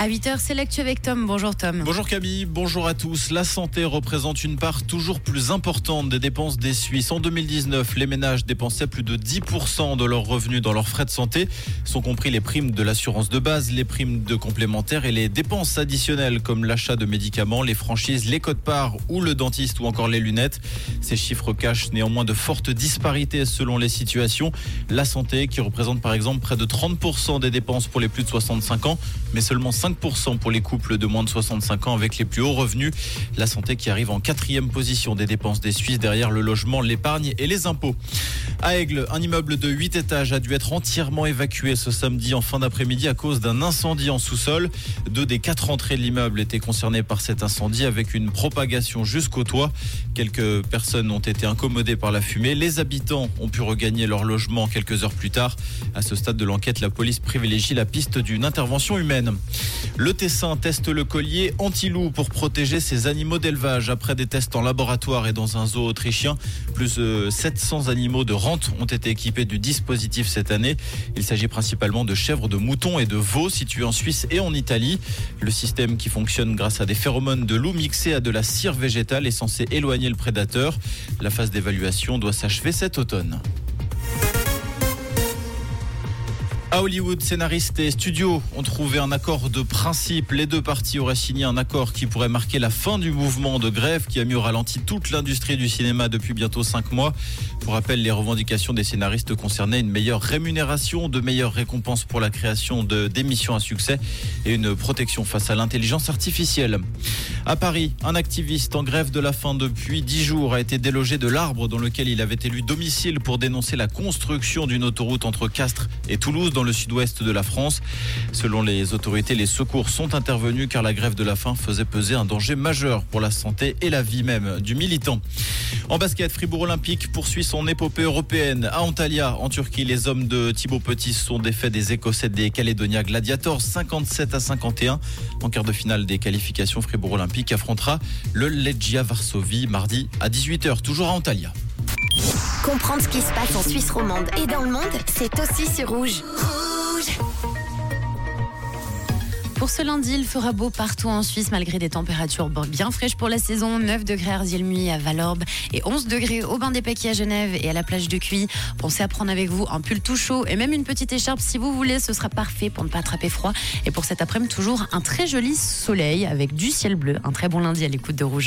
À 8h, c'est l'actu avec Tom. Bonjour Tom. Bonjour Camille, bonjour à tous. La santé représente une part toujours plus importante des dépenses des Suisses. En 2019, les ménages dépensaient plus de 10% de leurs revenus dans leurs frais de santé, sont compris les primes de l'assurance de base, les primes de complémentaires et les dépenses additionnelles comme l'achat de médicaments, les franchises, les codes-parts ou le dentiste ou encore les lunettes. Ces chiffres cachent néanmoins de fortes disparités selon les situations. La santé qui représente par exemple près de 30% des dépenses pour les plus de 65 ans, mais seulement 5 5% pour les couples de moins de 65 ans avec les plus hauts revenus. La santé qui arrive en quatrième position des dépenses des Suisses derrière le logement, l'épargne et les impôts. À Aigle, un immeuble de 8 étages a dû être entièrement évacué ce samedi en fin d'après-midi à cause d'un incendie en sous-sol. Deux des quatre entrées de l'immeuble étaient concernées par cet incendie avec une propagation jusqu'au toit. Quelques personnes ont été incommodées par la fumée. Les habitants ont pu regagner leur logement quelques heures plus tard. À ce stade de l'enquête, la police privilégie la piste d'une intervention humaine. Le Tessin teste le collier anti-loup pour protéger ses animaux d'élevage. Après des tests en laboratoire et dans un zoo autrichien, plus de 700 animaux de rente ont été équipés du dispositif cette année. Il s'agit principalement de chèvres, de moutons et de veaux situés en Suisse et en Italie. Le système qui fonctionne grâce à des phéromones de loup mixés à de la cire végétale est censé éloigner le prédateur. La phase d'évaluation doit s'achever cet automne. À Hollywood, scénaristes et studios ont trouvé un accord de principe. Les deux parties auraient signé un accord qui pourrait marquer la fin du mouvement de grève qui a mis au ralenti toute l'industrie du cinéma depuis bientôt cinq mois. Pour rappel, les revendications des scénaristes concernaient une meilleure rémunération, de meilleures récompenses pour la création d'émissions à succès et une protection face à l'intelligence artificielle. À Paris, un activiste en grève de la faim depuis dix jours a été délogé de l'arbre dans lequel il avait élu domicile pour dénoncer la construction d'une autoroute entre Castres et Toulouse dans le sud-ouest de la France. Selon les autorités, les secours sont intervenus car la grève de la faim faisait peser un danger majeur pour la santé et la vie même du militant. En basket, Fribourg Olympique poursuit son épopée européenne. À Antalya, en Turquie, les hommes de Thibaut Petit sont défaits des Écossais des Caledonia Gladiators 57 à 51. En quart de finale des qualifications, Fribourg Olympique affrontera le Legia Varsovie mardi à 18h, toujours à Antalya. Comprendre ce qui se passe en Suisse romande et dans le monde, c'est aussi sur Rouge. Rouge Pour ce lundi, il fera beau partout en Suisse malgré des températures bien fraîches pour la saison. 9 degrés à Arzielmuy à Valorbe et 11 degrés au bain des Paquis à Genève et à la plage de Cuy. Pensez à prendre avec vous un pull tout chaud et même une petite écharpe si vous voulez. Ce sera parfait pour ne pas attraper froid. Et pour cet après-midi, toujours un très joli soleil avec du ciel bleu. Un très bon lundi à l'écoute de Rouge.